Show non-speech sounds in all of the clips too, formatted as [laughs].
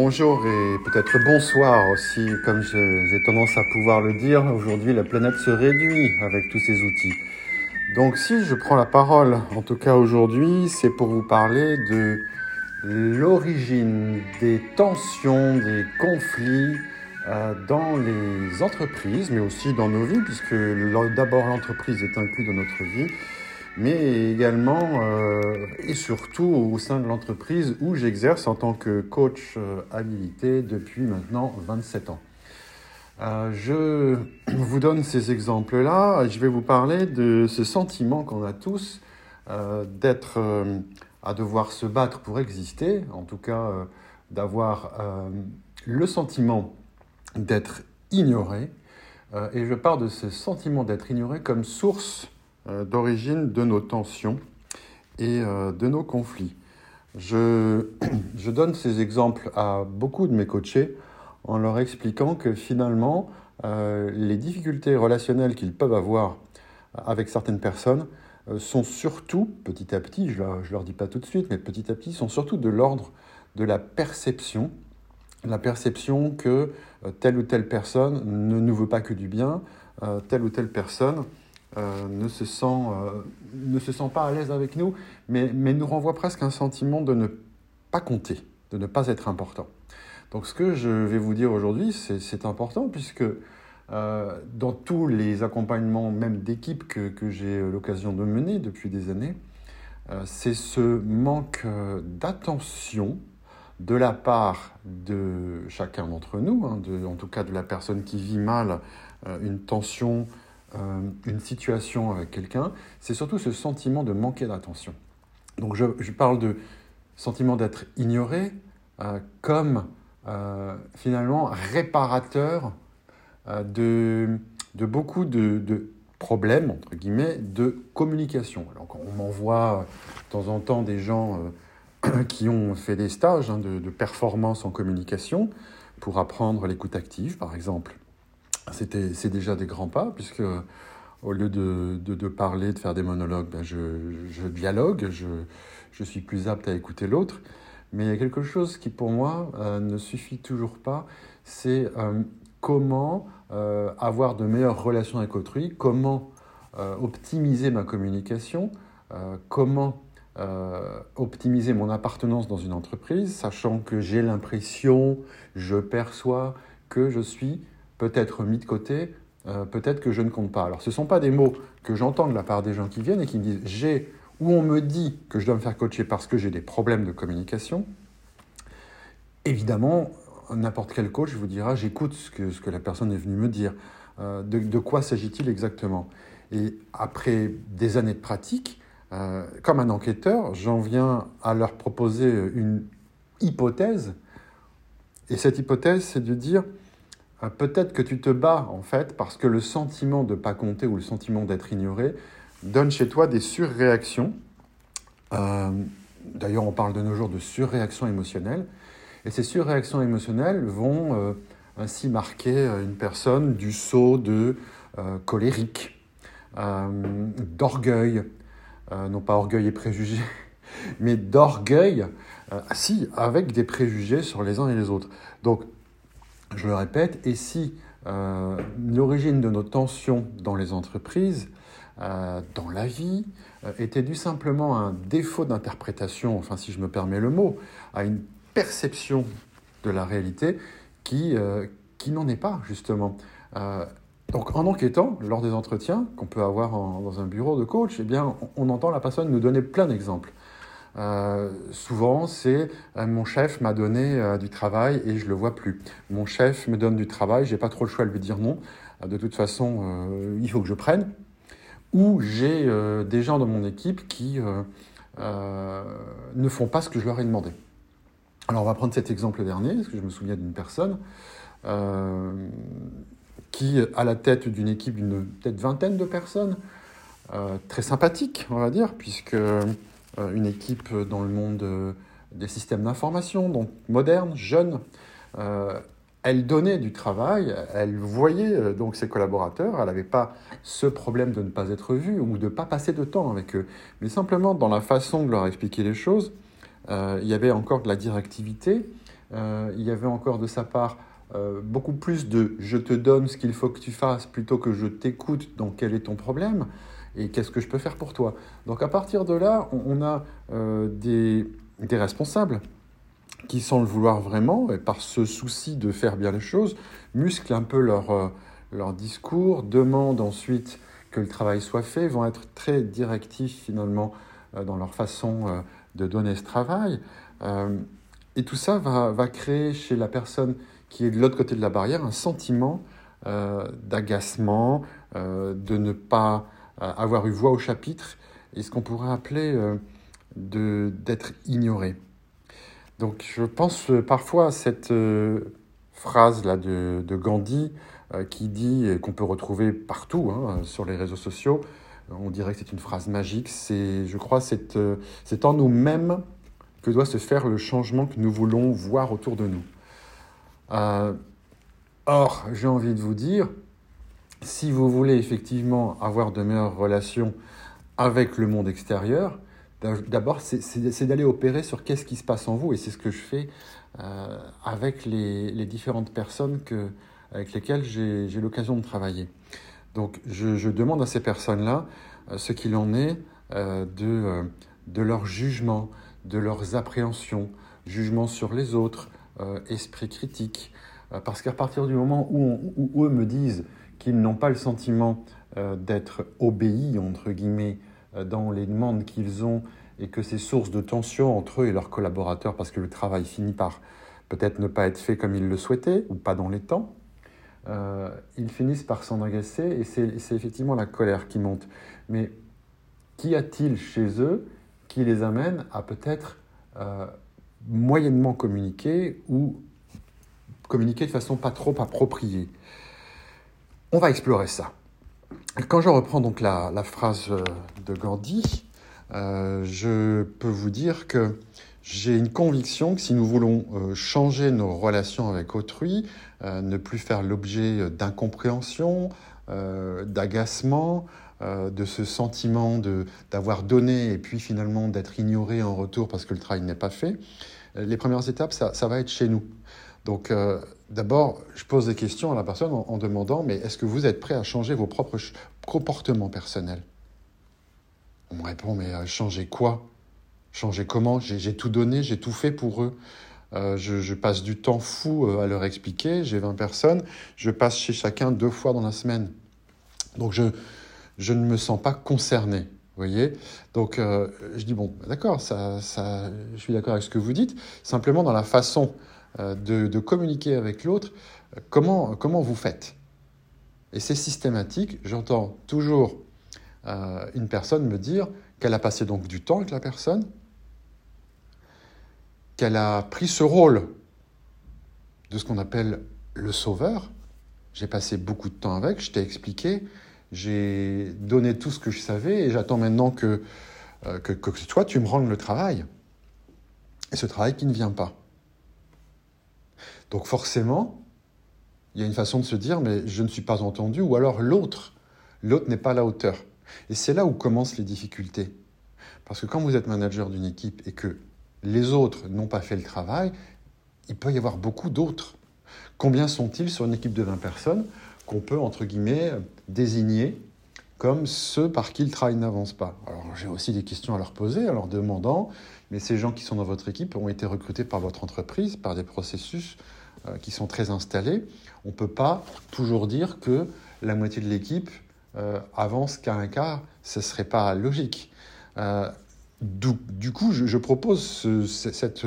bonjour et peut-être bonsoir aussi, comme j'ai tendance à pouvoir le dire. Aujourd'hui, la planète se réduit avec tous ces outils. Donc si je prends la parole, en tout cas aujourd'hui, c'est pour vous parler de l'origine des tensions, des conflits euh, dans les entreprises, mais aussi dans nos vies, puisque d'abord l'entreprise est inclue dans notre vie, mais également euh, et surtout au sein de l'entreprise où j'exerce en tant que coach euh, habilité depuis maintenant 27 ans. Euh, je vous donne ces exemples-là. Je vais vous parler de ce sentiment qu'on a tous d'être à devoir se battre pour exister, en tout cas d'avoir le sentiment d'être ignoré. et je parle de ce sentiment d'être ignoré comme source d'origine de nos tensions et euh, de nos conflits. Je, [clears throat] je, donne ces exemples à beaucoup de mes coachés en leur expliquant que finalement, euh, les difficultés relationnelles qu'ils peuvent avoir avec certaines personnes sont surtout, petit à petit, je ne leur, dis pas tout de suite, mais petit à petit, sont surtout de l'ordre de la perception, la perception que telle ou telle personne ne nous veut pas que du bien, telle ou telle personne euh, ne, se sent, euh, ne se sent pas à l'aise avec nous, mais, mais nous renvoie presque un sentiment de ne pas compter, de ne pas être important. Donc ce que je vais vous dire aujourd'hui, c'est important puisque euh, dans tous les accompagnements, même d'équipe que, que j'ai l'occasion de mener depuis des années, c'est ce manque d'attention de la part de chacun d'entre nous, hein, de, en tout cas de la personne qui vit mal une tension une situation avec quelqu'un, c'est surtout ce sentiment de manquer d'attention. Donc je, parle de sentiment d'être ignoré euh, comme euh, finalement réparateur de, beaucoup de, problèmes, entre guillemets, de communication. Alors on m'envoie de temps en temps des gens [coughs] qui ont fait des stages hein, de performance en communication pour apprendre l'écoute active, par exemple c'est déjà des grands pas, puisque au lieu de, parler, de faire des monologues, ben je, dialogue, je, suis plus apte à écouter l'autre. Mais il y a quelque chose qui, pour moi, euh, ne suffit toujours pas, c'est euh, comment euh, avoir de meilleures relations avec autrui, comment optimiser ma communication, comment optimiser mon appartenance dans une entreprise, sachant que j'ai l'impression, je perçois que je suis peut-être mis de côté, euh, peut-être que je ne compte pas. Alors ce ne sont pas des mots que j'entends de la part des gens qui viennent et qui me disent j'ai ou on me dit que je dois me faire coacher parce que j'ai des problèmes de communication. Évidemment, n'importe quel coach vous dira j'écoute ce que, ce que la personne est venue me dire. Euh, de, quoi s'agit-il exactement? Et après des années de pratique, euh, comme un enquêteur, j'en viens à leur proposer une hypothèse. Et cette hypothèse, c'est de dire peut-être que tu te bats en fait parce que le sentiment de pas compter ou le sentiment d'être ignoré donne chez toi des surréactions. Euh, d'ailleurs, on parle de nos jours de surréactions émotionnelles. Et ces surréactions émotionnelles vont euh, ainsi marquer une personne du saut de colérique, d'orgueil, non pas orgueil et préjugé, [laughs] mais d'orgueil, si, avec des préjugés sur les uns et les autres. Donc, je le répète, et si euh, l'origine de nos tensions dans les entreprises, euh, dans la vie, euh, était due simplement à un défaut d'interprétation, enfin si je me permets le mot, à une perception de la réalité qui, qui n'en est pas, justement. donc en enquêtant, lors des entretiens qu'on peut avoir dans un bureau de coach, eh bien, on entend la personne nous donner plein d'exemples. Euh, souvent, c'est euh, mon chef m'a donné euh, du travail et je le vois plus. Mon chef me donne du travail, j'ai pas trop le choix de lui dire non. de toute façon, il faut que je prenne. Ou j'ai des gens dans mon équipe qui ne font pas ce que je leur ai demandé. Alors, on va prendre cet exemple dernier, parce que je me souviens d'une personne qui, à la tête d'une équipe d'une peut-être vingtaine de personnes, très sympathique, on va dire, puisque une équipe dans le monde euh, des systèmes d'information, donc moderne, jeune. Euh, elle donnait du travail, elle voyait donc ses collaborateurs, elle n'avait pas ce problème de ne pas être vue ou de ne pas passer de temps avec eux, mais simplement dans la façon de leur expliquer les choses, il y avait encore de la directivité, il y avait encore de sa part beaucoup plus de je te donne ce qu'il faut que tu fasses plutôt que je t'écoute, donc quel est ton problème et qu'est-ce que je peux faire pour toi? Donc à partir de là, on, a des, des responsables qui, sans le vouloir vraiment, et par ce souci de faire bien les choses, musclent un peu leur, euh, leur discours, demandent ensuite que le travail soit fait, vont être très directifs finalement euh, dans leur façon euh, de donner ce travail. Et tout ça va, va, créer chez la personne qui est de l'autre côté de la barrière un sentiment d'agacement, de ne pas avoir eu voix au chapitre, et ce qu'on pourrait appeler d'être ignoré. Donc je pense euh, parfois à cette euh, phrase-là de, Gandhi euh, qui dit, qu'on peut retrouver partout hein, sur les réseaux sociaux, on dirait que c'est une phrase magique, je crois, c'est, c'est en nous-mêmes que doit se faire le changement que nous voulons voir autour de nous. or, j'ai envie de vous dire, si vous voulez effectivement avoir de meilleures relations avec le monde extérieur, D'abord, c'est d'aller opérer sur qu'est-ce qui se passe en vous, et c'est ce que je fais euh, avec les, différentes personnes que, avec lesquelles j'ai l'occasion de travailler. Donc, je, demande à ces personnes-là euh, ce qu'il en est euh, de, de leur jugement, de leurs appréhensions, jugement sur les autres, esprit critique. parce qu'à partir du moment où, où, eux me disent qu'ils n'ont pas le sentiment d'être obéis, entre guillemets, euh, dans les demandes qu'ils ont et que ces sources de tension entre eux et leurs collaborateurs parce que le travail finit par peut-être ne pas être fait comme ils le souhaitaient ou pas dans les temps, euh, ils finissent par s'en agacer et c'est effectivement la colère qui monte. Mais qu'y a-t-il chez eux qui les amène à peut-être euh, moyennement communiquer ou communiquer de façon pas trop appropriée? On va explorer ça. Quand je reprends donc la, phrase euh, de Gandhi, euh, je peux vous dire que j'ai une conviction que si nous voulons euh, changer nos relations avec autrui, ne plus faire l'objet d'incompréhension, d'agacement, de ce sentiment d'avoir donné et puis finalement d'être ignoré en retour parce que le travail n'est pas fait, les premières étapes, ça, ça va être chez nous. Donc, D'abord, je pose des questions à la personne en, demandant, mais est-ce que vous êtes prêt à changer vos propres comportements personnels? On me répond, mais euh, changer quoi? Changer comment? J'ai tout donné, j'ai tout fait pour eux. Euh, je, passe du temps fou euh, à leur expliquer. J'ai 20 personnes. Je passe chez chacun deux fois dans la semaine. Donc, je, ne me sens pas concerné. Vous voyez? Donc, je dis, bon, d'accord, ça, je suis d'accord avec ce que vous dites. Simplement, dans la façon euh, de, communiquer avec l'autre, comment, comment vous faites? Et c'est systématique, j'entends toujours euh, une personne me dire qu'elle a passé donc du temps avec la personne, qu'elle a pris ce rôle de ce qu'on appelle le sauveur. J'ai passé beaucoup de temps avec, je t'ai expliqué, j'ai donné tout ce que je savais et j'attends maintenant que, euh, que, que toi, tu me rendes le travail. Et ce travail qui ne vient pas. Donc forcément, il y a une façon de se dire, mais je ne suis pas entendu, ou alors l'autre, l'autre n'est pas à la hauteur. Et c'est là où commencent les difficultés. Parce que quand vous êtes manager d'une équipe et que les autres n'ont pas fait le travail, il peut y avoir beaucoup d'autres. Combien sont-ils sur une équipe de 20 personnes qu'on peut, entre guillemets, désigner comme ceux par qui le travail n'avance pas? Alors j'ai aussi des questions à leur poser en leur demandant, mais ces gens qui sont dans votre équipe ont été recrutés par votre entreprise, par des processus qui sont très installés. On ne peut pas toujours dire que la moitié de l'équipe euh, avance qu'à un quart, ce ne serait pas logique. Euh, du, coup, je, propose cette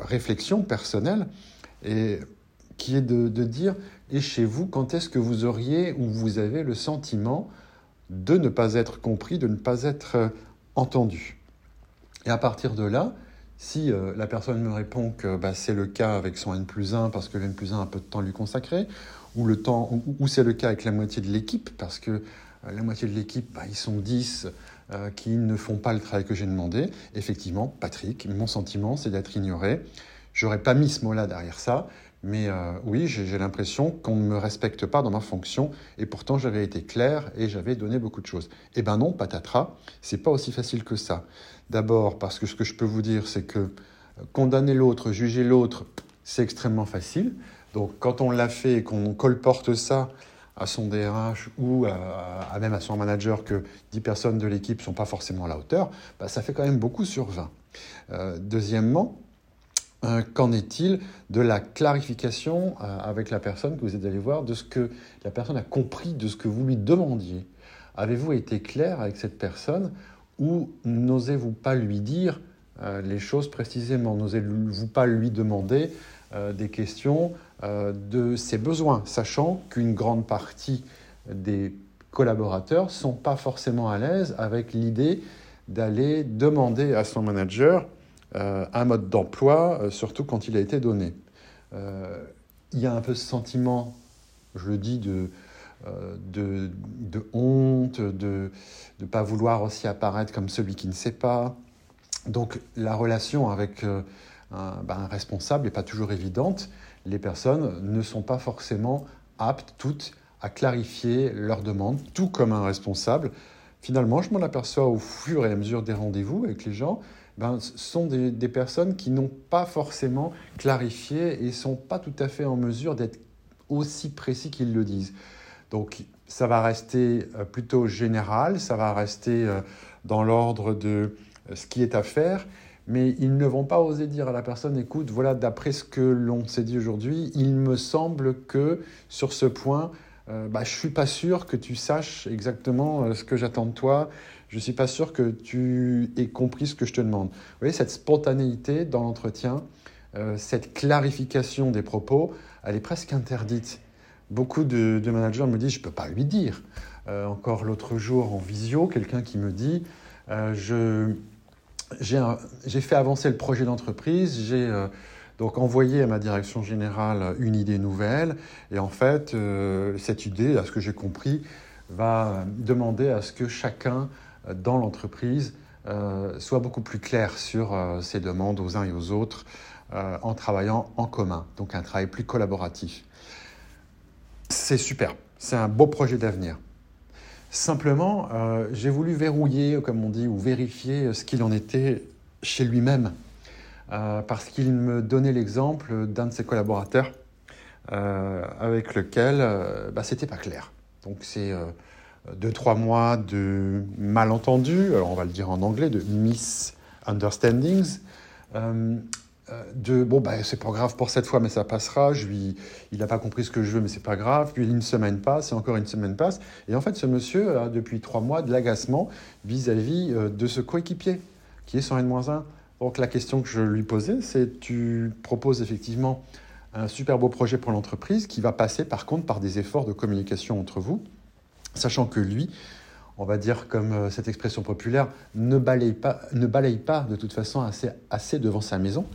réflexion personnelle et qui est de, dire, et chez vous, quand est-ce que vous auriez ou vous avez le sentiment de ne pas être compris, de ne pas être entendu? Et à partir de là, si euh, la personne me répond que bah, c'est le cas avec son N plus 1 parce que le N plus 1 a peu de temps à lui consacrer, ou, ou, c'est le cas avec la moitié de l'équipe parce que euh, la moitié de l'équipe, bah, ils sont 10 euh, qui ne font pas le travail que j'ai demandé, effectivement, Patrick, mon sentiment, c'est d'être ignoré. J'aurais pas mis ce mot-là derrière ça, mais oui, j'ai l'impression qu'on ne me respecte pas dans ma fonction, et pourtant j'avais été clair et j'avais donné beaucoup de choses. Eh ben non, patatras, c'est pas aussi facile que ça. D'abord parce que ce que je peux vous dire, c'est que condamner l'autre, juger l'autre, c'est extrêmement facile. Donc quand on l'a fait et qu'on colporte ça à son DRH ou même à son manager que 10 personnes de l'équipe ne sont pas forcément à la hauteur, bah, ça fait quand même beaucoup sur 20. Euh, deuxièmement, euh, qu'en est-il de la clarification euh, avec la personne que vous êtes allé voir, de ce que la personne a compris de ce que vous lui demandiez? Avez-vous été clair avec cette personne ou n'osez-vous pas lui dire les choses précisément? N'osez-vous pas lui demander des questions de ses besoins, sachant qu'une grande partie des collaborateurs ne sont pas forcément à l'aise avec l'idée d'aller demander à son manager euh, un mode d'emploi, euh, surtout quand il a été donné. Euh, il y a un peu ce sentiment, je le dis, de, honte, de ne pas vouloir aussi apparaître comme celui qui ne sait pas. Donc la relation avec un, ben, un responsable n'est pas toujours évidente. Les personnes ne sont pas forcément aptes toutes à clarifier leurs demandes, tout comme un responsable finalement, je m'en aperçois au fur et à mesure des rendez-vous avec les gens, ben, sont des, personnes qui n'ont pas forcément clarifié et ne sont pas tout à fait en mesure d'être aussi précis qu'ils le disent. Donc ça va rester euh, plutôt général, ça va rester euh, dans l'ordre de euh, ce qui est à faire, mais ils ne vont pas oser dire à la personne, écoute, voilà, d'après ce que l'on s'est dit aujourd'hui, il me semble que sur ce point, euh, bah, je ne suis pas sûr que tu saches exactement euh, ce que j'attends de toi. Je ne suis pas sûr que tu aies compris ce que je te demande. Vous voyez, cette spontanéité dans l'entretien, euh, cette clarification des propos, elle est presque interdite. Beaucoup de, managers me disent, je ne peux pas lui dire. encore l'autre jour en visio, quelqu'un qui me dit, j'ai fait avancer le projet d'entreprise, j'ai donc envoyer à ma direction générale une idée nouvelle, et en fait, euh, cette idée, à ce que j'ai compris, va demander à ce que chacun euh, dans l'entreprise euh, soit beaucoup plus clair sur ses demandes aux uns et aux autres en travaillant en commun, donc un travail plus collaboratif. C'est super, c'est un beau projet d'avenir. Simplement, j'ai voulu verrouiller, comme on dit, ou vérifier ce qu'il en était chez lui-même parce qu'il me donnait l'exemple d'un de ses collaborateurs euh, avec lequel euh, bah, c'était pas clair. Donc c'est deux, trois mois de malentendus, alors on va le dire en anglais, de misunderstandings. de bon bah c'est pas grave pour cette fois mais ça passera il n'a pas compris ce que je veux mais c'est pas grave puis une semaine passe et encore une semaine passe et en fait ce monsieur a depuis trois mois de l'agacement vis-à-vis de ce coéquipier qui est son N-1 donc la question que je lui posais, c'est tu proposes effectivement un super beau projet pour l'entreprise qui va passer par contre par des efforts de communication entre vous, sachant que lui, on va dire comme euh, cette expression populaire, ne balaye pas, ne balaye pas de toute façon assez, assez devant sa maison.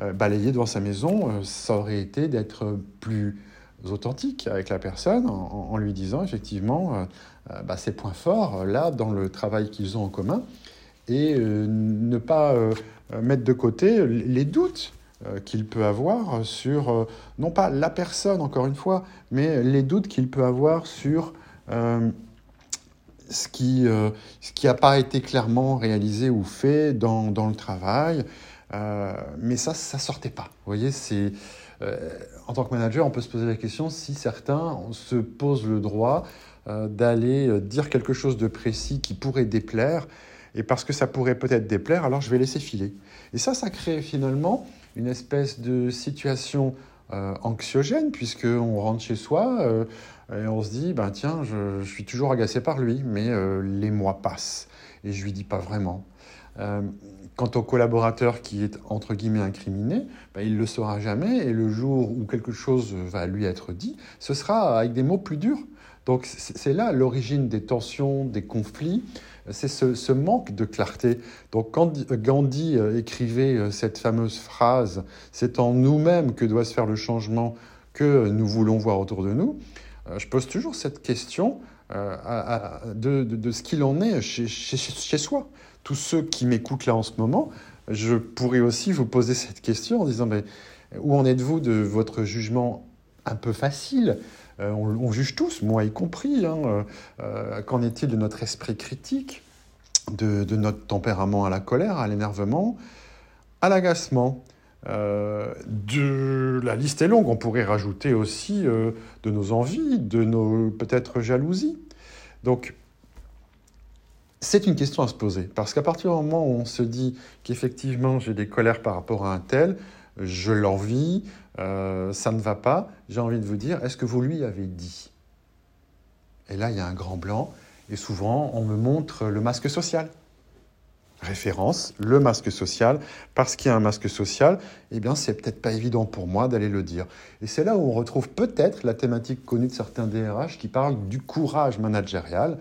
Euh, balayer devant sa maison, euh, ça aurait été d'être plus authentique avec la personne en, lui disant effectivement bah, ses points forts là dans le travail qu'ils ont en commun et ne pas mettre de côté les doutes euh, qu'il peut avoir sur, euh, non pas la personne, encore une fois, mais les doutes qu'il peut avoir sur ce qui ce qui n'a pas été clairement réalisé ou fait dans, dans le travail. mais ça, ça sortait pas. Vous voyez, c'est en tant que manager, on peut se poser la question si certains se posent le droit d'aller dire quelque chose de précis qui pourrait déplaire et parce que ça pourrait peut-être déplaire, alors je vais laisser filer. Et ça, ça crée finalement une espèce de situation euh, anxiogène, puisqu'on rentre chez soi euh, et on se dit, ben tiens, je, suis toujours agacé par lui, mais euh, les mois passent et je lui dis pas vraiment. quant au collaborateur qui est entre guillemets incriminé, ben, il le saura jamais et le jour où quelque chose va lui être dit, ce sera avec des mots plus durs. Donc c'est là l'origine des tensions, des conflits, c'est ce, manque de clarté. Donc quand Gandhi euh, écrivait euh, cette fameuse phrase, c'est en nous-mêmes que doit se faire le changement que nous voulons voir autour de nous, euh, je pose toujours cette question de, ce qu'il en est chez, chez, soi. Tous ceux qui m'écoutent là en ce moment, je pourrais aussi vous poser cette question en disant, mais où en êtes-vous de votre jugement un peu facile? Euh, on, juge tous, moi y compris. Hein, euh, euh, qu'en est-il de notre esprit critique, de, notre tempérament à la colère, à l'énervement à l'agacement. la liste est longue, on pourrait rajouter aussi de nos envies, de nos peut-être jalousies. Donc, c'est une question à se poser. Parce qu'à partir du moment où on se dit qu'effectivement j'ai des colères par rapport à un tel, je l'envie, euh, ça ne va pas, j'ai envie de vous dire, est-ce que vous lui avez dit? Et là, il y a un grand blanc, et souvent, on me montre le masque social. Référence, le masque social, parce qu'il y a un masque social, eh bien, c'est peut-être pas évident pour moi d'aller le dire. Et c'est là où on retrouve peut-être la thématique connue de certains DRH qui parlent du courage managérial.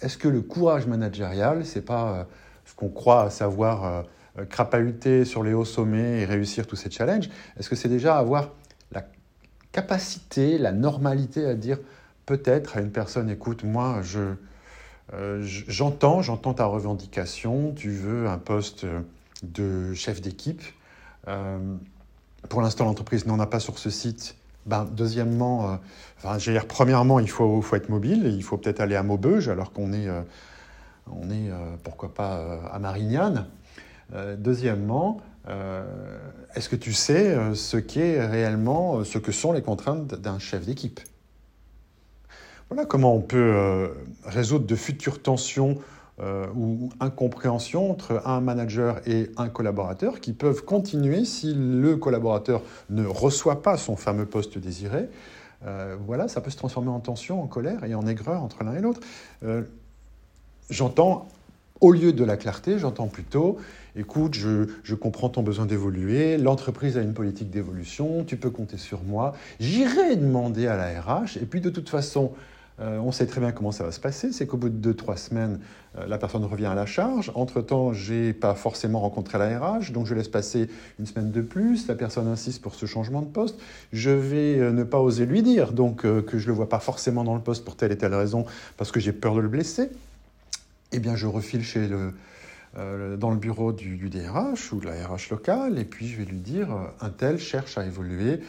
Est-ce que le courage managérial, c'est pas euh, ce qu'on croit savoir euh, crapahuter sur les hauts sommets et réussir tous ces challenges Est-ce que c'est déjà avoir la capacité, la normalité à dire peut-être à une personne, écoute, moi, je, euh, j'entends, j'entends ta revendication, tu veux un poste de chef d'équipe. pour l'instant, l'entreprise n'en a pas sur ce site. Ben, deuxièmement, euh, enfin, dire, premièrement, il faut, faut, être mobile, il faut peut-être aller à Maubeuge alors qu'on est, euh, on est euh, pourquoi pas, à Marignane. Deuxièmement, est-ce que tu sais ce qu'est réellement, ce que sont les contraintes d'un chef d'équipe? Voilà comment on peut résoudre de futures tensions euh, ou incompréhension entre un manager et un collaborateur qui peuvent continuer si le collaborateur ne reçoit pas son fameux poste désiré. Euh, voilà, ça peut se transformer en tension, en colère et en aigreur entre l'un et l'autre. Euh, j'entends, au lieu de la clarté, j'entends plutôt, écoute, je, je comprends ton besoin d'évoluer, l'entreprise a une politique d'évolution, tu peux compter sur moi, j'irai demander à la RH, et puis de toute façon, euh, on sait très bien comment ça va se passer, c'est qu'au bout de 2-3 semaines, euh, la personne revient à la charge. Entre-temps, je n'ai pas forcément rencontré la RH, donc je laisse passer une semaine de plus. La personne insiste pour ce changement de poste. Je vais euh, ne pas oser lui dire donc que je ne le vois pas forcément dans le poste pour telle et telle raison, parce que j'ai peur de le blesser. Eh bien, je refile chez le, dans le bureau du, DRH ou de la RH locale, et puis je vais lui dire, un tel cherche à évoluer,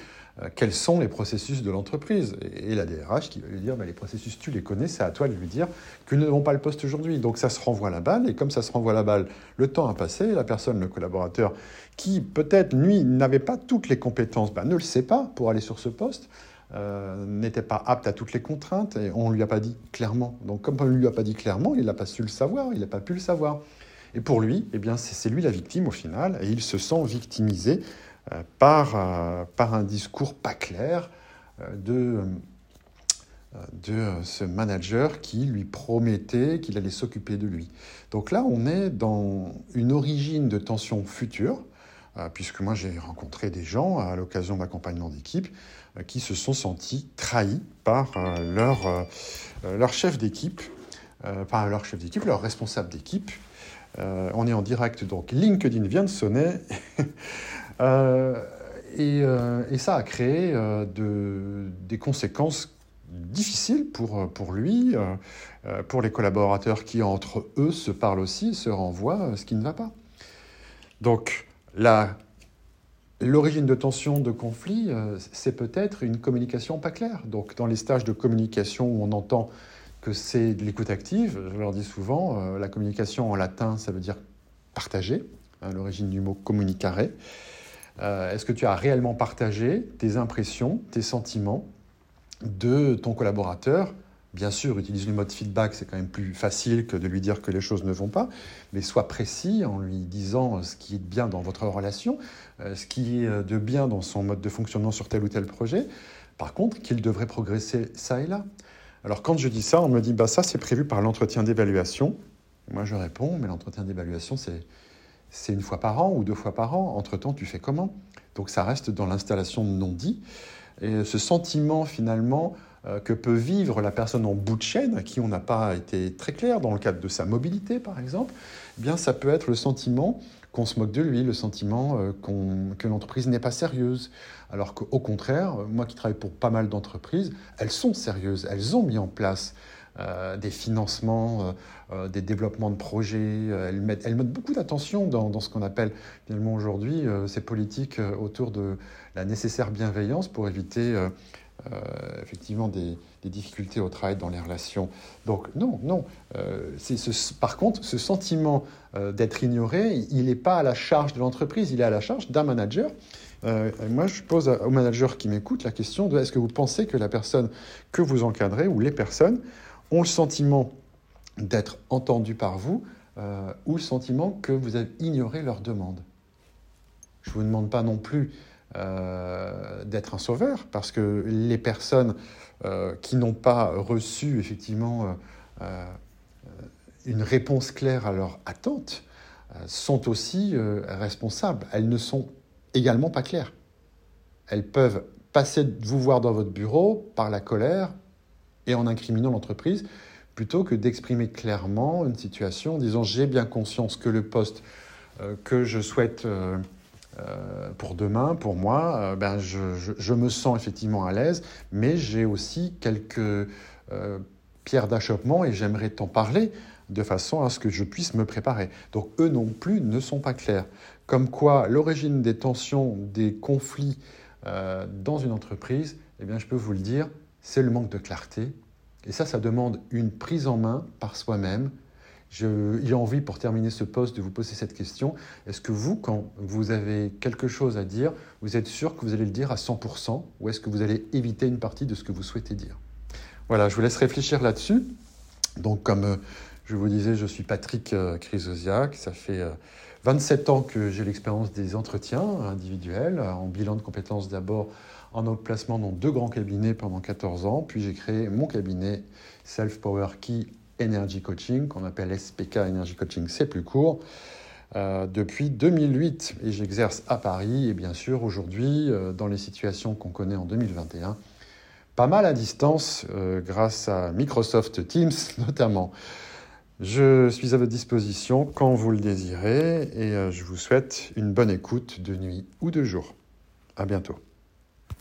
euh, quels sont les processus de l'entreprise. Et la DRH qui va lui dire, les processus, tu les connais, c'est à toi de lui dire que nous n'avons pas le poste aujourd'hui. Donc ça se renvoie la balle, et comme ça se renvoie la balle, le temps a passé, la personne, le collaborateur, qui peut-être, lui, n'avait pas toutes les compétences, bah, ne le sait pas pour aller sur ce poste, euh, n'était pas apte à toutes les contraintes, et on ne lui a pas dit clairement. Donc comme on ne lui a pas dit clairement, il n'a pas su le savoir, il n'a pas pu le savoir. Et pour lui, eh bien, c'est lui la victime au final, et il se sent victimisé euh, par, euh, par un discours pas clair de, de ce manager qui lui promettait qu'il allait s'occuper de lui. Donc là, on est dans une origine de tension future, puisque moi j'ai rencontré des gens à l'occasion d'accompagnement d'équipe qui se sont sentis trahis par leur, leur chef d'équipe, par leur chef d'équipe, leur responsable d'équipe. on est en direct, donc LinkedIn vient de sonner. [laughs] Euh, euh, et, ça a créé euh, des conséquences difficiles pour, pour lui, pour les collaborateurs qui, entre eux, se parlent aussi, se renvoient ce qui ne va pas. Donc, l'origine de tension, de conflit, c'est peut-être une communication pas claire. Donc, dans les stages de communication où on entend que c'est de l'écoute active, je leur dis souvent, la communication en latin, ça veut dire partager, hein, l'origine du mot communicare. Euh, est-ce que tu as réellement partagé tes impressions, tes sentiments de ton collaborateur Bien sûr, utilise le mode feedback, c'est quand même plus facile que de lui dire que les choses ne vont pas, mais sois précis en lui disant ce qui est bien dans votre relation, euh, ce qui est de bien dans son mode de fonctionnement sur tel ou tel projet. Par contre, qu'il devrait progresser ça et là. Alors quand je dis ça, on me dit bah ça c'est prévu par l'entretien d'évaluation. Moi je réponds mais l'entretien d'évaluation c'est une fois par an ou deux fois par an. Entre-temps, tu fais comment? Donc ça reste dans l'installation de non-dit. Et ce sentiment finalement euh, que peut vivre la personne en bout de chaîne, à qui on n'a pas été très clair dans le cadre de sa mobilité par exemple, eh bien ça peut être le sentiment qu'on se moque de lui, le sentiment euh, que l'entreprise n'est pas sérieuse. Alors qu'au contraire, moi qui travaille pour pas mal d'entreprises, elles sont sérieuses, elles ont mis en place euh, des financements, euh, euh, des développements de projets. Elles mettent, beaucoup d'attention dans, ce qu'on appelle finalement aujourd'hui ces politiques autour de la nécessaire bienveillance pour éviter effectivement des, difficultés au travail dans les relations. Donc non, non. Ce, par contre, ce sentiment d'être ignoré, il n'est pas à la charge de l'entreprise, il est à la charge d'un manager. moi, je pose au manager qui m'écoute la question est-ce que vous pensez que la personne que vous encadrez ou les personnes ont le sentiment d'être entendus par vous euh, ou le sentiment que vous avez ignoré leurs demandes? Je ne vous demande pas non plus euh, d'être un sauveur, parce que les personnes euh, qui n'ont pas reçu effectivement une réponse claire à leur attente sont aussi responsables. Elles ne sont également pas claires. Elles peuvent passer de vous voir dans votre bureau par la colère et en incriminant l'entreprise, plutôt que d'exprimer clairement une situation en disant j'ai bien conscience que le poste euh, que je souhaite euh, euh, pour demain, pour moi, ben je, me sens effectivement à l'aise, mais j'ai aussi quelques pierres d'achoppement et j'aimerais t'en parler de façon à ce que je puisse me préparer. Donc eux non plus ne sont pas clairs. Comme quoi l'origine des tensions, des conflits dans une entreprise, eh bien je peux vous le dire, c'est le manque de clarté et ça, ça demande une prise en main par soi-même. J'ai envie, pour terminer ce poste, de vous poser cette question. Est-ce que vous, quand vous avez quelque chose à dire, vous êtes sûr que vous allez le dire à 100% ou est-ce que vous allez éviter une partie de ce que vous souhaitez dire? Voilà, je vous laisse réfléchir là-dessus. Donc, comme euh, je vous disais, je suis Patrick euh, Chrysosiak. Ça fait 27 euh, ans que j'ai l'expérience des entretiens individuels, en bilan de compétences d'abord en autre placement dans deux grands cabinets pendant 14 ans. Puis j'ai créé mon cabinet Self Power Key Energy Coaching, qu'on appelle SPK Energy Coaching, c'est plus court, euh, depuis 2008. Et j'exerce à Paris et bien sûr aujourd'hui, euh, dans les situations qu'on connaît en 2021, pas mal à distance euh, grâce à Microsoft Teams [laughs] notamment. Je suis à votre disposition quand vous le désirez et je vous souhaite une bonne écoute de nuit ou de jour. À bientôt.